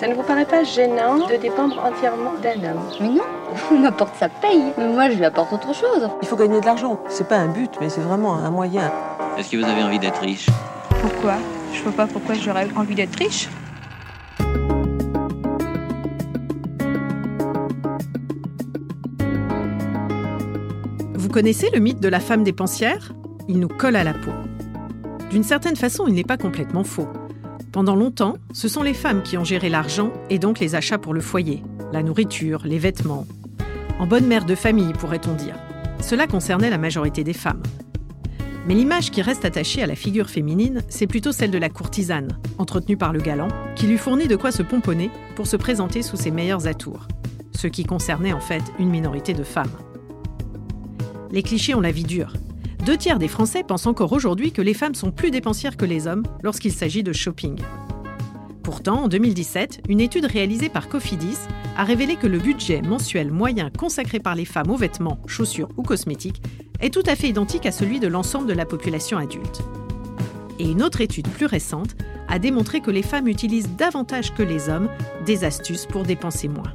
Ça ne vous paraît pas gênant de dépendre entièrement d'un homme Mais non, on m'apporte sa paye. Mais moi, je lui apporte autre chose. Il faut gagner de l'argent. C'est pas un but, mais c'est vraiment un moyen. Est-ce que vous avez envie d'être riche? Pourquoi? Je vois pas pourquoi j'aurais envie d'être riche. Vous connaissez le mythe de la femme dépensière Il nous colle à la peau. D'une certaine façon, il n'est pas complètement faux. Pendant longtemps, ce sont les femmes qui ont géré l'argent et donc les achats pour le foyer, la nourriture, les vêtements. En bonne mère de famille, pourrait-on dire. Cela concernait la majorité des femmes. Mais l'image qui reste attachée à la figure féminine, c'est plutôt celle de la courtisane, entretenue par le galant, qui lui fournit de quoi se pomponner pour se présenter sous ses meilleurs atours. Ce qui concernait en fait une minorité de femmes. Les clichés ont la vie dure. Deux tiers des Français pensent encore aujourd'hui que les femmes sont plus dépensières que les hommes lorsqu'il s'agit de shopping. Pourtant, en 2017, une étude réalisée par Cofidis a révélé que le budget mensuel moyen consacré par les femmes aux vêtements, chaussures ou cosmétiques est tout à fait identique à celui de l'ensemble de la population adulte. Et une autre étude plus récente a démontré que les femmes utilisent davantage que les hommes des astuces pour dépenser moins.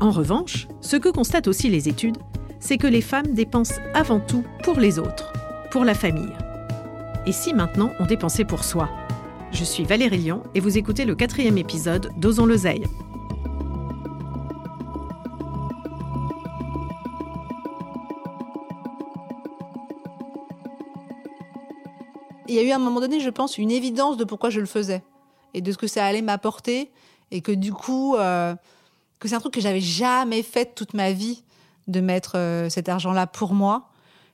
En revanche, ce que constatent aussi les études, c'est que les femmes dépensent avant tout pour les autres, pour la famille. Et si maintenant on dépensait pour soi? Je suis Valérie Lyon et vous écoutez le quatrième épisode d'Osons l'oseille. Il y a eu à un moment donné, je pense, une évidence de pourquoi je le faisais et de ce que ça allait m'apporter et que du coup, euh, que c'est un truc que j'avais jamais fait toute ma vie de mettre euh, cet argent-là pour moi.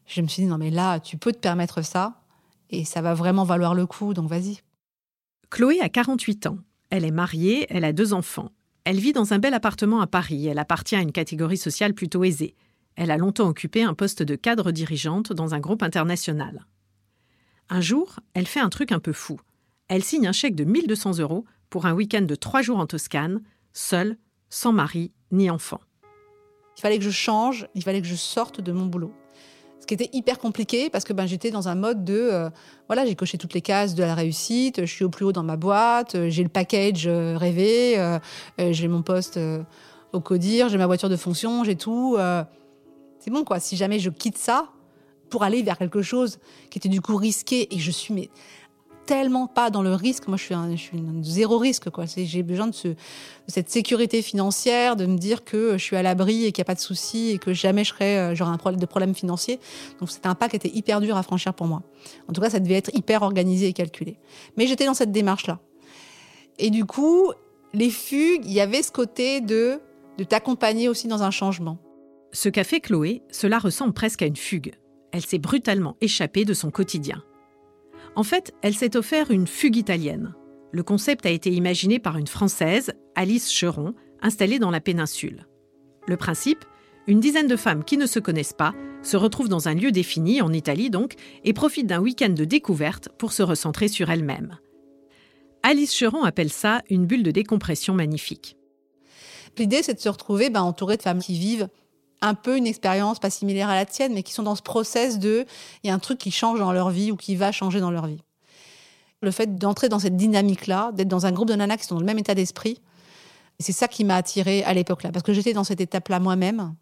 Je me suis dit, non mais là, tu peux te permettre ça et ça va vraiment valoir le coup, donc vas-y. Chloé a 48 ans. Elle est mariée, elle a deux enfants. Elle vit dans un bel appartement à Paris. Elle appartient à une catégorie sociale plutôt aisée. Elle a longtemps occupé un poste de cadre dirigeante dans un groupe international. Un jour, elle fait un truc un peu fou. Elle signe un chèque de 1200 euros pour un week-end de trois jours en Toscane, seule, sans mari ni enfant. Il fallait que je change, il fallait que je sorte de mon boulot. Ce qui était hyper compliqué parce que ben, j'étais dans un mode de euh, voilà, j'ai coché toutes les cases de la réussite, je suis au plus haut dans ma boîte, euh, j'ai le package euh, rêvé, j'ai mon poste au CODIR, j'ai ma voiture de fonction, j'ai tout. c'est bon quoi, si jamais je quitte ça pour aller vers quelque chose qui était du coup risqué et je suis mais tellement pas dans le risque. Moi, je suis un, zéro risque. J'ai besoin de, ce, de, cette sécurité financière, de me dire que je suis à l'abri et qu'il n'y a pas de souci et que jamais euh, j'aurai un de problème financier. Donc, c'était un pas qui était hyper dur à franchir pour moi. En tout cas, ça devait être hyper organisé et calculé. Mais j'étais dans cette démarche-là. Et du coup, les fugues, il y avait ce côté de t'accompagner aussi dans un changement. Ce qu'a fait Chloé, cela ressemble presque à une fugue. Elle s'est brutalement échappée de son quotidien. En fait, elle s'est offert une fugue italienne. Le concept a été imaginé par une Française, Alice Cheron, installée dans la péninsule. Le principe Une dizaine de femmes qui ne se connaissent pas se retrouvent dans un lieu défini, en Italie donc, et profitent d'un week-end de découverte pour se recentrer sur elles-mêmes. Alice Cheron appelle ça une bulle de décompression magnifique. L'idée, c'est de se retrouver ben, entouré de femmes qui vivent un peu une expérience pas similaire à la tienne, mais qui sont dans ce process de il y a un truc qui change dans leur vie ou qui va changer dans leur vie. Le fait d'entrer dans cette dynamique-là, d'être dans un groupe de nanas qui sont dans le même état d'esprit, c'est ça qui m'a attirée à l'époque-là, parce que j'étais dans cette étape-là moi-même,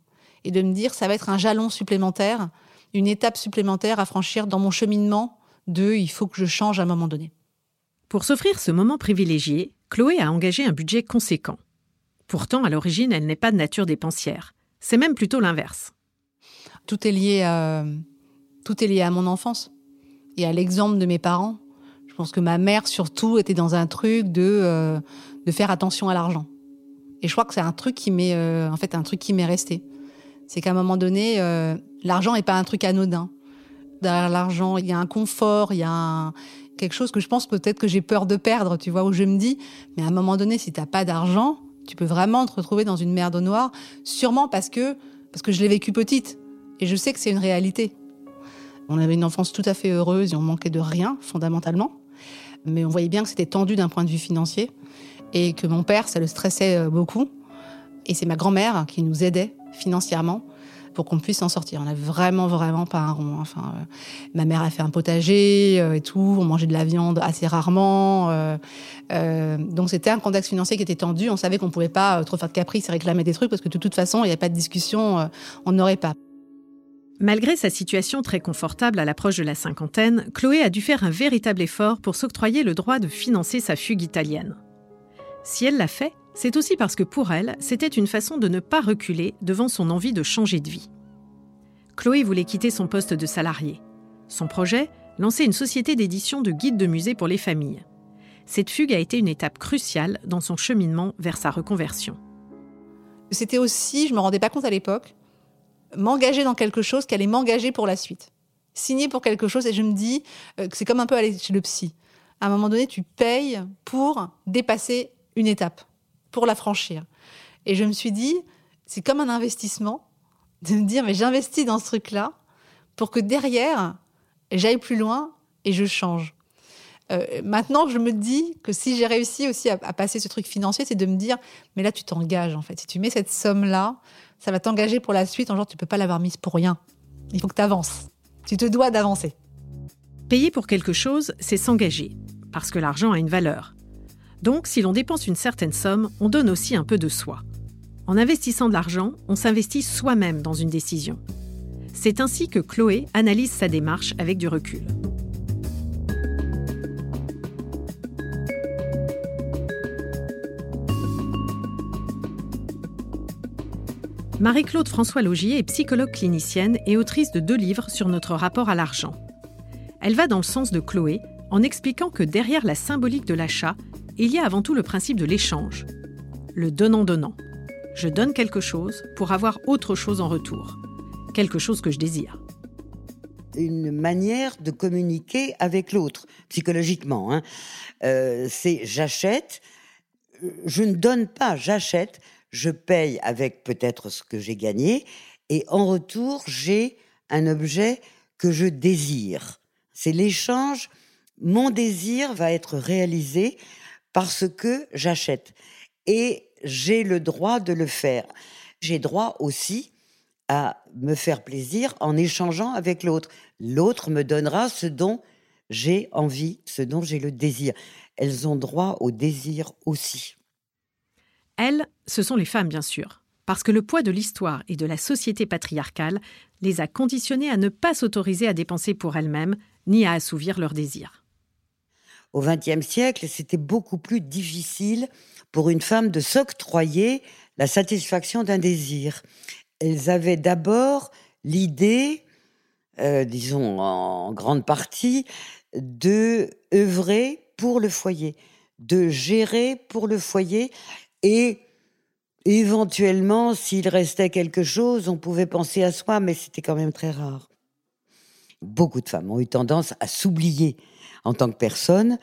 et de me dire ça va être un jalon supplémentaire, une étape supplémentaire à franchir dans mon cheminement de il faut que je change à un moment donné. Pour s'offrir ce moment privilégié, Chloé a engagé un budget conséquent. Pourtant, à l'origine, elle n'est pas de nature dépensière. C'est même plutôt l'inverse. Tout est lié à tout est lié à mon enfance et à l'exemple de mes parents. Je pense que ma mère surtout était dans un truc de euh, de faire attention à l'argent. Et je crois que c'est un truc qui m'est euh, en fait un truc qui m'est resté. C'est qu'à un moment donné, euh, l'argent n'est pas un truc anodin. Derrière l'argent, il y a un confort, il y a quelque chose que je pense peut-être que j'ai peur de perdre, tu vois, où je me dis, mais à un moment donné, si t'as pas d'argent, tu peux vraiment te retrouver dans une merde noire, sûrement parce que, parce que je l'ai vécu petite. Et je sais que c'est une réalité. On avait une enfance tout à fait heureuse et on manquait de rien, fondamentalement. Mais on voyait bien que c'était tendu d'un point de vue financier et que mon père, ça le stressait euh, beaucoup. Et c'est ma grand-mère qui nous aidait financièrement pour qu'on puisse s'en sortir. On n'a vraiment, vraiment pas un rond. Enfin, euh, ma mère a fait un potager euh, et tout. On mangeait de la viande assez rarement. Euh, donc c'était un contexte financier qui était tendu. On savait qu'on pouvait pas trop faire de caprices et réclamer des trucs parce que de toute façon, il n'y a pas de discussion. on n'aurait pas. Malgré sa situation très confortable à l'approche de la cinquantaine, Chloé a dû faire un véritable effort pour s'octroyer le droit de financer sa fugue italienne. Si elle l'a fait, c'est aussi parce que pour elle, c'était une façon de ne pas reculer devant son envie de changer de vie. Chloé voulait quitter son poste de salarié. Son projet Lancer une société d'édition de guides de musée pour les familles. Cette fugue a été une étape cruciale dans son cheminement vers sa reconversion. C'était aussi, je ne me rendais pas compte à l'époque, m'engager dans quelque chose qui allait m'engager pour la suite. Signer pour quelque chose et je me dis euh, que c'est comme un peu aller chez le psy. À un moment donné, tu payes pour dépasser une étape pour la franchir. Et je me suis dit, c'est comme un investissement de me dire, mais j'investis dans ce truc-là pour que derrière, j'aille plus loin et je change. Euh, maintenant, je me dis que si j'ai réussi aussi à, passer ce truc financier, c'est de me dire, mais là, tu t'engages en fait. Si tu mets cette somme-là, ça va t'engager pour la suite. En genre, tu peux pas l'avoir mise pour rien. Il faut que tu avances. Tu te dois d'avancer. Payer pour quelque chose, c'est s'engager, parce que l'argent a une valeur. Donc, si l'on dépense une certaine somme, on donne aussi un peu de soi. En investissant de l'argent, on s'investit soi-même dans une décision. C'est ainsi que Chloé analyse sa démarche avec du recul. Marie-Claude François Logier est psychologue clinicienne et autrice de deux livres sur notre rapport à l'argent. Elle va dans le sens de Chloé en expliquant que derrière la symbolique de l'achat, il y a avant tout le principe de l'échange, le donnant-donnant. Je donne quelque chose pour avoir autre chose en retour, quelque chose que je désire. Une manière de communiquer avec l'autre, psychologiquement. Hein. Euh, c'est j'achète, je ne donne pas, j'achète, je paye avec peut-être ce que j'ai gagné, et en retour, j'ai un objet que je désire. C'est l'échange. Mon désir va être réalisé parce que j'achète. Et j'ai le droit de le faire. J'ai droit aussi à me faire plaisir en échangeant avec l'autre. L'autre me donnera ce dont j'ai envie, ce dont j'ai le désir. Elles ont droit au désir aussi. Elles, ce sont les femmes, bien sûr, parce que le poids de l'histoire et de la société patriarcale les a conditionnées à ne pas s'autoriser à dépenser pour elles-mêmes, ni à assouvir leurs désirs au XXe siècle, c'était beaucoup plus difficile pour une femme de s'octroyer la satisfaction d'un désir. Elles avaient d'abord l'idée, euh, disons en grande partie, de œuvrer pour le foyer, de gérer pour le foyer et éventuellement, s'il restait quelque chose, on pouvait penser à soi, mais c'était quand même très rare. Beaucoup de femmes ont eu tendance à s'oublier en tant que personne,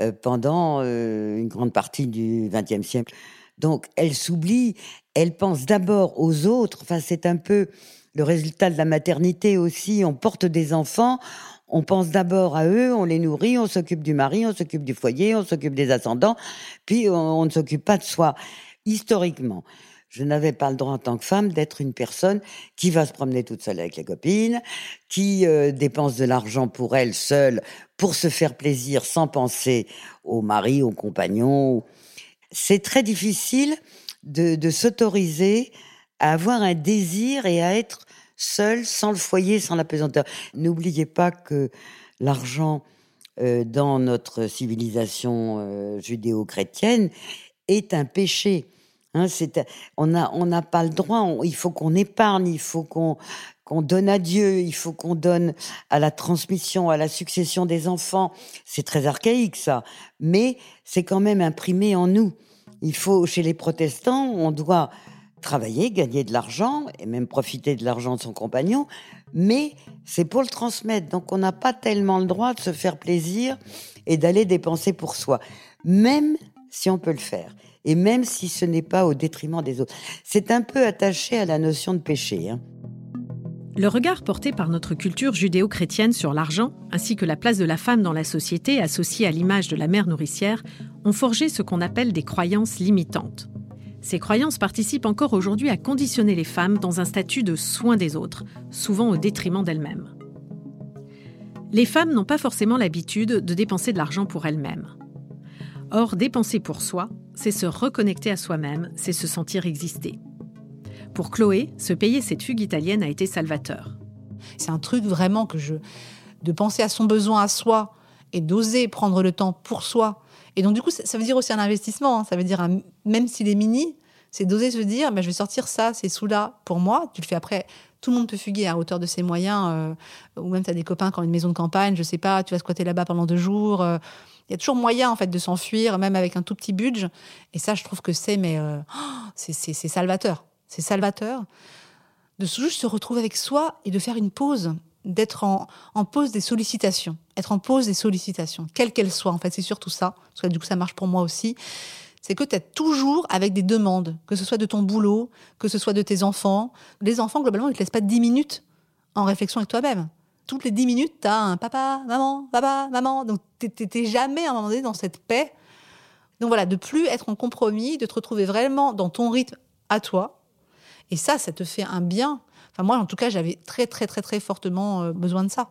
euh, pendant euh, une grande partie du XXe siècle. Donc, elle s'oublie, elle pense d'abord aux autres. Enfin, c'est un peu le résultat de la maternité aussi. On porte des enfants, on pense d'abord à eux, on les nourrit, on s'occupe du mari, on s'occupe du foyer, on s'occupe des ascendants, puis on, ne s'occupe pas de soi. Historiquement, je n'avais pas le droit en tant que femme d'être une personne qui va se promener toute seule avec les copines, qui euh, dépense de l'argent pour elle seule, pour se faire plaisir sans penser au mari, au compagnon. C'est très difficile de, s'autoriser à avoir un désir et à être seul, sans le foyer, sans la pesanteur. N'oubliez pas que l'argent euh, dans notre civilisation euh, judéo-chrétienne est un péché. Hein, on n'a pas le droit, il faut qu'on épargne, il faut qu'on qu'on donne à Dieu, il faut qu'on donne à la transmission, à la succession des enfants. C'est très archaïque ça, mais c'est quand même imprimé en nous. Il faut, chez les protestants, on doit travailler, gagner de l'argent et même profiter de l'argent de son compagnon, mais c'est pour le transmettre. Donc on n'a pas tellement le droit de se faire plaisir et d'aller dépenser pour soi, même si on peut le faire et même si ce n'est pas au détriment des autres. C'est un peu attaché à la notion de péché. Hein. Le regard porté par notre culture judéo-chrétienne sur l'argent, ainsi que la place de la femme dans la société associée à l'image de la mère nourricière, ont forgé ce qu'on appelle des croyances limitantes. Ces croyances participent encore aujourd'hui à conditionner les femmes dans un statut de soin des autres, souvent au détriment d'elles-mêmes. Les femmes n'ont pas forcément l'habitude de dépenser de l'argent pour elles-mêmes. Or, dépenser pour soi, c'est se reconnecter à soi-même, c'est se sentir exister. Pour Chloé, se payer cette fugue italienne a été salvateur. C'est un truc vraiment que je. de penser à son besoin à soi et d'oser prendre le temps pour soi. Et donc, du coup, ça veut dire aussi un investissement. Hein. Ça veut dire, même s'il est mini, c'est d'oser se dire bah, je vais sortir ça, ces sous-là pour moi. Tu le fais après. Tout le monde peut fuguer à hauteur de ses moyens. Euh, ou même, tu as des copains qui ont une maison de campagne, je sais pas, tu vas squatter là-bas pendant deux jours. Euh, il y a toujours moyen en fait de s'enfuir, même avec un tout petit budget. Et ça, je trouve que c'est mais euh, c'est salvateur. C'est salvateur de juste se retrouver avec soi et de faire une pause, d'être en, en, pause des sollicitations, être en pause des sollicitations, quelles qu'elles soient. En fait, c'est surtout ça, que du coup, ça marche pour moi aussi. C'est que tu es toujours avec des demandes, que ce soit de ton boulot, que ce soit de tes enfants. Les enfants, globalement, ils te laissent pas 10 minutes en réflexion avec toi-même toutes les dix minutes, tu as un papa, maman, papa, maman. Donc, tu jamais à un moment donné dans cette paix. Donc voilà, de plus être en compromis, de te retrouver vraiment dans ton rythme à toi. Et ça, ça te fait un bien. Enfin, moi, en tout cas, j'avais très, très, très, très fortement euh, besoin de ça.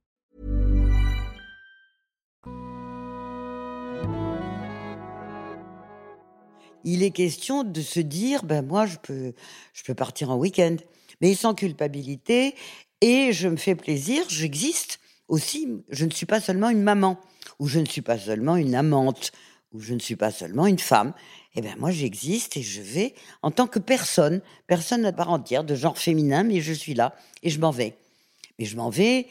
Il est question de se dire, ben moi, je peux, je peux partir en week-end, mais sans culpabilité, et je me fais plaisir, j'existe aussi. Je ne suis pas seulement une maman, ou je ne suis pas seulement une amante, ou je ne suis pas seulement une femme. Eh bien, moi, j'existe et je vais en tant que personne, personne à part entière, de genre féminin, mais je suis là et je m'en vais. Mais je m'en vais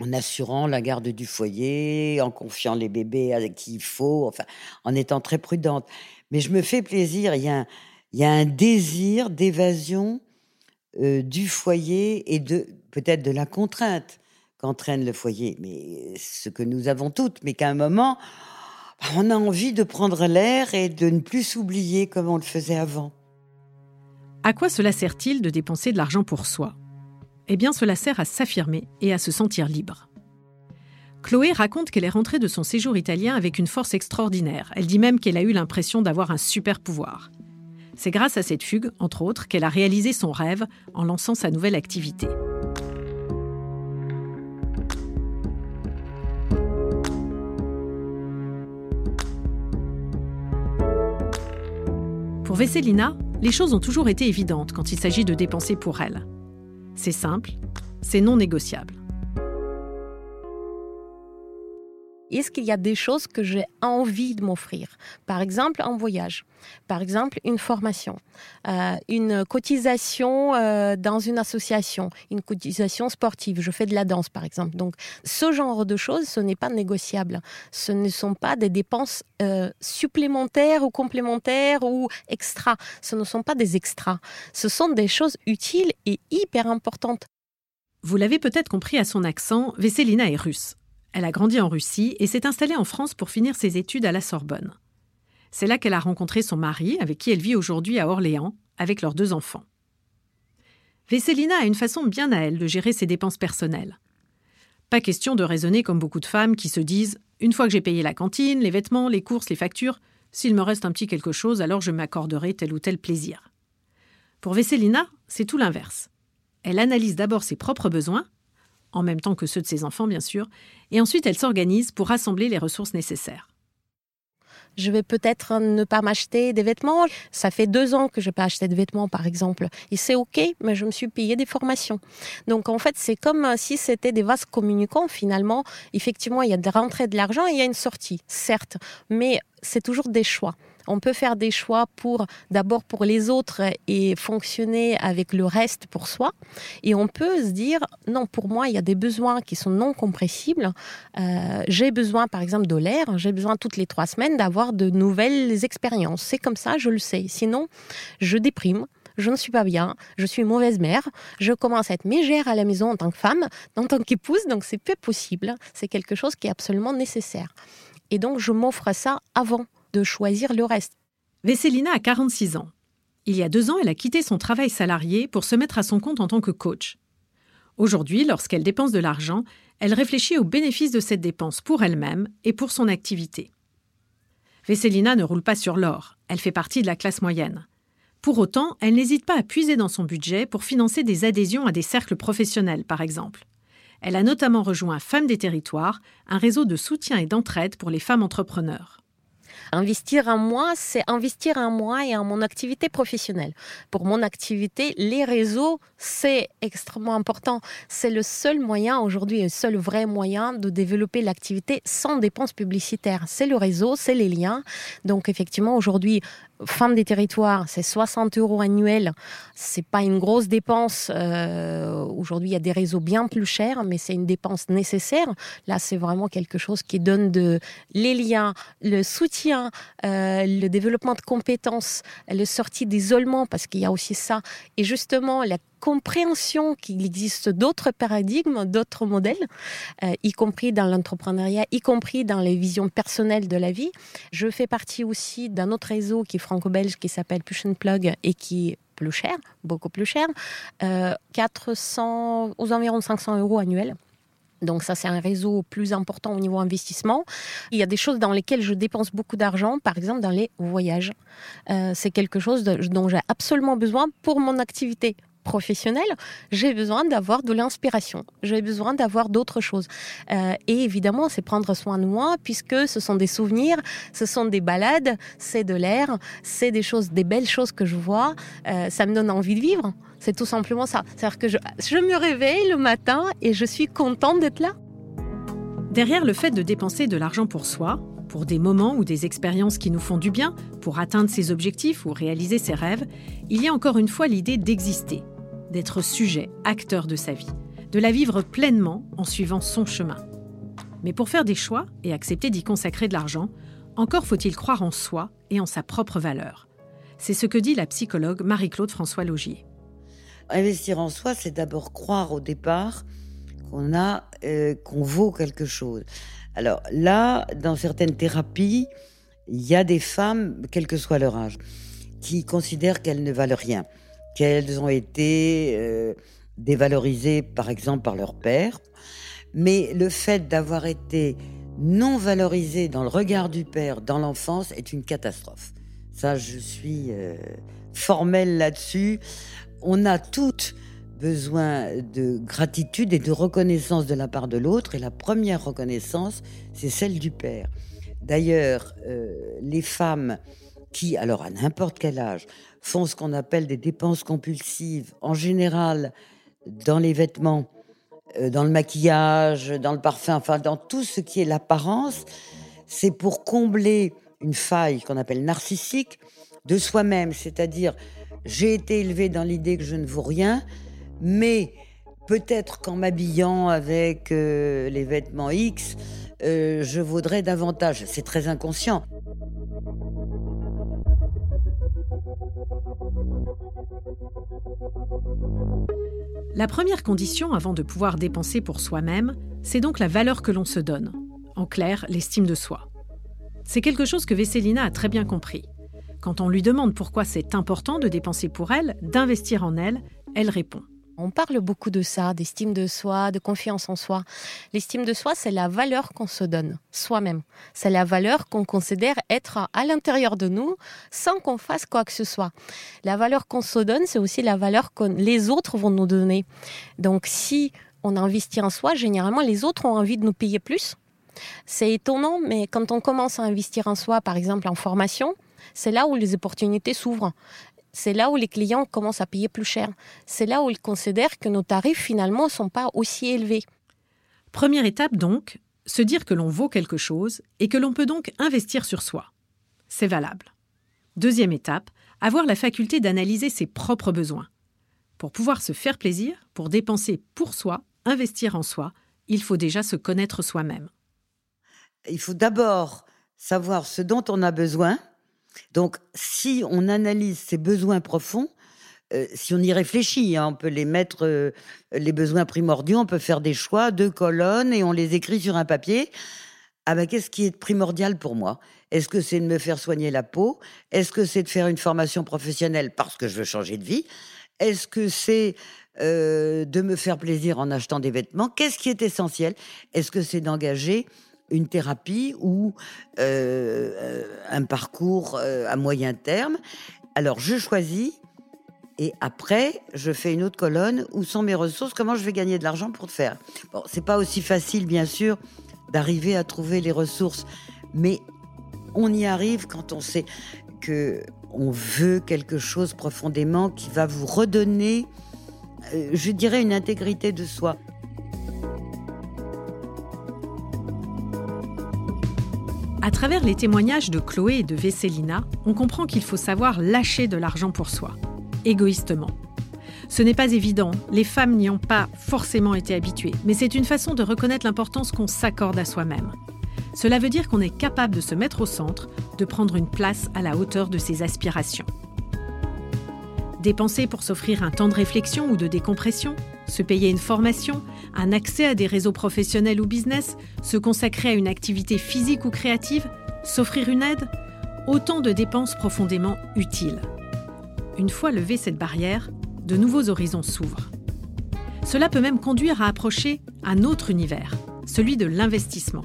en assurant la garde du foyer, en confiant les bébés à qui il faut, enfin, en étant très prudente. Mais je me fais plaisir. Il y a un, désir d'évasion euh, du foyer et de peut-être de la contrainte qu'entraîne le foyer, mais ce que nous avons toutes, mais qu'à un moment, on a envie de prendre l'air et de ne plus s'oublier comme on le faisait avant. À quoi cela sert-il de dépenser de l'argent pour soi? Eh bien, cela sert à s'affirmer et à se sentir libre. Chloé raconte qu'elle est rentrée de son séjour italien avec une force extraordinaire. Elle dit même qu'elle a eu l'impression d'avoir un super pouvoir. C'est grâce à cette fugue, entre autres, qu'elle a réalisé son rêve en lançant sa nouvelle activité. Pour Vesselina, les choses ont toujours été évidentes quand il s'agit de dépenser pour elle. C'est simple, c'est non négociable. Est-ce qu'il y a des choses que j'ai envie de m'offrir? Par exemple, un voyage, par exemple, une formation, euh, une cotisation euh, dans une association, une cotisation sportive. Je fais de la danse, par exemple. Donc, ce genre de choses, ce n'est pas négociable. Ce ne sont pas des dépenses euh, supplémentaires ou complémentaires ou extra. Ce ne sont pas des extras. Ce sont des choses utiles et hyper importantes. Vous l'avez peut-être compris à son accent, Vesselina est russe. Elle a grandi en Russie et s'est installée en France pour finir ses études à la Sorbonne. C'est là qu'elle a rencontré son mari, avec qui elle vit aujourd'hui à Orléans, avec leurs deux enfants. Vesselina a une façon bien à elle de gérer ses dépenses personnelles. Pas question de raisonner comme beaucoup de femmes qui se disent Une fois que j'ai payé la cantine, les vêtements, les courses, les factures, s'il me reste un petit quelque chose, alors je m'accorderai tel ou tel plaisir. Pour Vesselina, c'est tout l'inverse. Elle analyse d'abord ses propres besoins, en même temps que ceux de ses enfants bien sûr, et ensuite elle s'organise pour rassembler les ressources nécessaires. Je vais peut-être ne pas m'acheter des vêtements. Ça fait deux ans que je n'ai pas acheté de vêtements, par exemple. Et c'est OK, mais je me suis payé des formations. Donc, en fait, c'est comme si c'était des vases communicants, finalement. Effectivement, il y a de rentrée de l'argent et il y a une sortie, certes. Mais c'est toujours des choix. On peut faire des choix pour d'abord pour les autres et fonctionner avec le reste pour soi. Et on peut se dire non, pour moi, il y a des besoins qui sont non compressibles. Euh, j'ai besoin, par exemple, de l'air. J'ai besoin toutes les trois semaines d'avoir de nouvelles expériences. C'est comme ça, je le sais. Sinon, je déprime je ne suis pas bien, je suis mauvaise mère, je commence à être mégère à la maison en tant que femme, en tant qu'épouse, donc c'est peu possible. C'est quelque chose qui est absolument nécessaire. Et donc, je m'offre ça avant de choisir le reste. Vesselina a 46 ans. Il y a deux ans, elle a quitté son travail salarié pour se mettre à son compte en tant que coach. Aujourd'hui, lorsqu'elle dépense de l'argent, elle réfléchit aux bénéfices de cette dépense pour elle-même et pour son activité. Vesselina ne roule pas sur l'or, elle fait partie de la classe moyenne. Pour autant, elle n'hésite pas à puiser dans son budget pour financer des adhésions à des cercles professionnels, par exemple. Elle a notamment rejoint Femmes des Territoires, un réseau de soutien et d'entraide pour les femmes entrepreneurs. Investir en moi, c'est investir en moi et en mon activité professionnelle. Pour mon activité, les réseaux, c'est extrêmement important. C'est le seul moyen aujourd'hui, le seul vrai moyen de développer l'activité sans dépenses publicitaires. C'est le réseau, c'est les liens. Donc effectivement, aujourd'hui, Femmes des territoires, c'est 60 euros annuels. C'est pas une grosse dépense. Euh, aujourd'hui, il y a des réseaux bien plus chers, mais c'est une dépense nécessaire. Là, c'est vraiment quelque chose qui donne de les liens, le soutien, euh, le développement de compétences, le sortie d'isolement, parce qu'il y a aussi ça. Et justement, la compréhension qu'il existe d'autres paradigmes, d'autres modèles, euh, y compris dans l'entrepreneuriat, y compris dans les visions personnelles de la vie. Je fais partie aussi d'un autre réseau qui est franco-belge qui s'appelle Push and Plug et qui est plus cher, beaucoup plus cher, 400, euh, aux environs 500 euros annuels. Donc ça, c'est un réseau plus important au niveau investissement. Il y a des choses dans lesquelles je dépense beaucoup d'argent, par exemple dans les voyages. Euh, c'est quelque chose dont j'ai absolument besoin pour mon activité, professionnel, j'ai besoin d'avoir de l'inspiration, j'ai besoin d'avoir d'autres choses. Euh, et évidemment, c'est prendre soin de moi, puisque ce sont des souvenirs, ce sont des balades, c'est de l'air, c'est des choses, des belles choses que je vois, euh, ça me donne envie de vivre. C'est tout simplement ça. C'est-à-dire que je, je me réveille le matin et je suis contente d'être là. Derrière le fait de dépenser de l'argent pour soi, pour des moments ou des expériences qui nous font du bien, pour atteindre ses objectifs ou réaliser ses rêves, il y a encore une fois l'idée d'exister, d'être sujet, acteur de sa vie, de la vivre pleinement en suivant son chemin. Mais pour faire des choix et accepter d'y consacrer de l'argent, encore faut-il croire en soi et en sa propre valeur. C'est ce que dit la psychologue Marie-Claude François Logier. Investir en soi, c'est d'abord croire au départ qu'on a, euh, qu'on vaut quelque chose. Alors là, dans certaines thérapies, il y a des femmes, quel que soit leur âge, qui considèrent qu'elles ne valent rien qu'elles ont été euh, dévalorisées par exemple par leur père. Mais le fait d'avoir été non valorisées dans le regard du père dans l'enfance est une catastrophe. Ça, je suis euh, formelle là-dessus. On a toutes besoin de gratitude et de reconnaissance de la part de l'autre. Et la première reconnaissance, c'est celle du père. D'ailleurs, euh, les femmes qui, alors à n'importe quel âge, font ce qu'on appelle des dépenses compulsives, en général dans les vêtements, euh, dans le maquillage, dans le parfum, enfin dans tout ce qui est l'apparence, c'est pour combler une faille qu'on appelle narcissique de soi-même, c'est-à-dire j'ai été élevé dans l'idée que je ne vaux rien, mais peut-être qu'en m'habillant avec euh, les vêtements X, euh, je vaudrais davantage. C'est très inconscient. La première condition avant de pouvoir dépenser pour soi-même, c'est donc la valeur que l'on se donne. En clair, l'estime de soi. C'est quelque chose que Vesselina a très bien compris. Quand on lui demande pourquoi c'est important de dépenser pour elle, d'investir en elle, elle répond on parle beaucoup de ça, d'estime de soi, de confiance en soi. L'estime de soi, c'est la valeur qu'on se donne soi-même. C'est la valeur qu'on considère être à l'intérieur de nous sans qu'on fasse quoi que ce soit. La valeur qu'on se donne, c'est aussi la valeur que les autres vont nous donner. Donc si on investit en soi, généralement, les autres ont envie de nous payer plus. C'est étonnant, mais quand on commence à investir en soi, par exemple en formation, c'est là où les opportunités s'ouvrent c'est là où les clients commencent à payer plus cher. C'est là où ils considèrent que nos tarifs finalement ne sont pas aussi élevés. Première étape donc, se dire que l'on vaut quelque chose et que l'on peut donc investir sur soi. C'est valable. Deuxième étape, avoir la faculté d'analyser ses propres besoins. Pour pouvoir se faire plaisir, pour dépenser pour soi, investir en soi, il faut déjà se connaître soi-même. Il faut d'abord savoir ce dont on a besoin, donc, si on analyse ces besoins profonds, euh, si on y réfléchit, hein, on peut les mettre, euh, les besoins primordiaux, on peut faire des choix, deux colonnes, et on les écrit sur un papier. Ah ben, qu'est-ce qui est primordial pour moi? Est-ce que c'est de me faire soigner la peau? Est-ce que c'est de faire une formation professionnelle parce que je veux changer de vie? Est-ce que c'est euh, de me faire plaisir en achetant des vêtements? Qu'est-ce qui est essentiel? Est-ce que c'est d'engager une thérapie ou euh, un parcours euh, à moyen terme. Alors je choisis et après je fais une autre colonne où sont mes ressources, comment je vais gagner de l'argent pour te faire? Bon, c'est pas aussi facile bien sûr d'arriver à trouver les ressources, mais on y arrive quand on sait que on veut quelque chose profondément qui va vous redonner, euh, je dirais, une intégrité de soi. À travers les témoignages de Chloé et de Vesselina, on comprend qu'il faut savoir lâcher de l'argent pour soi, égoïstement. Ce n'est pas évident, les femmes n'y ont pas forcément été habituées, mais c'est une façon de reconnaître l'importance qu'on s'accorde à soi-même. Cela veut dire qu'on est capable de se mettre au centre, de prendre une place à la hauteur de ses aspirations. Dépenser pour s'offrir un temps de réflexion ou de décompression, se payer une formation, un accès à des réseaux professionnels ou business, se consacrer à une activité physique ou créative, s'offrir une aide, autant de dépenses profondément utiles. Une fois levée cette barrière, de nouveaux horizons s'ouvrent. Cela peut même conduire à approcher un autre univers, celui de l'investissement.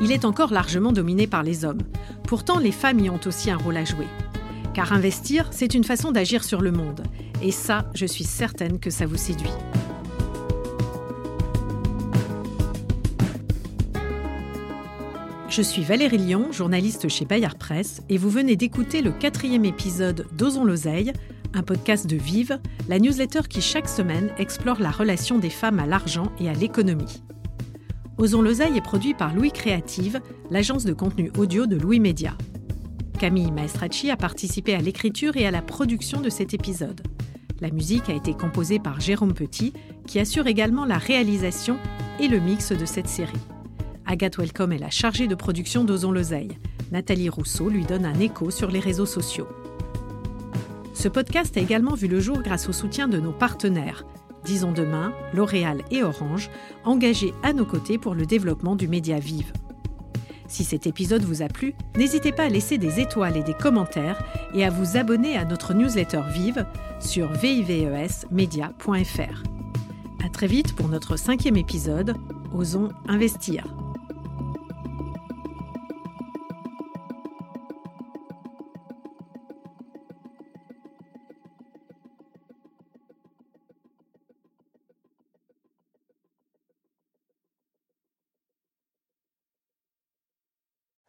Il est encore largement dominé par les hommes. Pourtant, les femmes y ont aussi un rôle à jouer. Car investir, c'est une façon d'agir sur le monde. Et ça, je suis certaine que ça vous séduit. Je suis Valérie Lyon, journaliste chez Bayard Presse, et vous venez d'écouter le quatrième épisode d'Osons l'oseille, un podcast de Vive, la newsletter qui chaque semaine explore la relation des femmes à l'argent et à l'économie. Osons l'oseille est produit par Louis Créative, l'agence de contenu audio de Louis Média. Camille Maestracci a participé à l'écriture et à la production de cet épisode. La musique a été composée par Jérôme Petit, qui assure également la réalisation et le mix de cette série. Agathe Welcome est la chargée de production d'Ozon Loseille. Nathalie Rousseau lui donne un écho sur les réseaux sociaux. Ce podcast a également vu le jour grâce au soutien de nos partenaires, Disons Demain, L'Oréal et Orange, engagés à nos côtés pour le développement du média Vive. Si cet épisode vous a plu, n'hésitez pas à laisser des étoiles et des commentaires et à vous abonner à notre newsletter Vive sur vivesmedia.fr. À très vite pour notre cinquième épisode, Osons investir.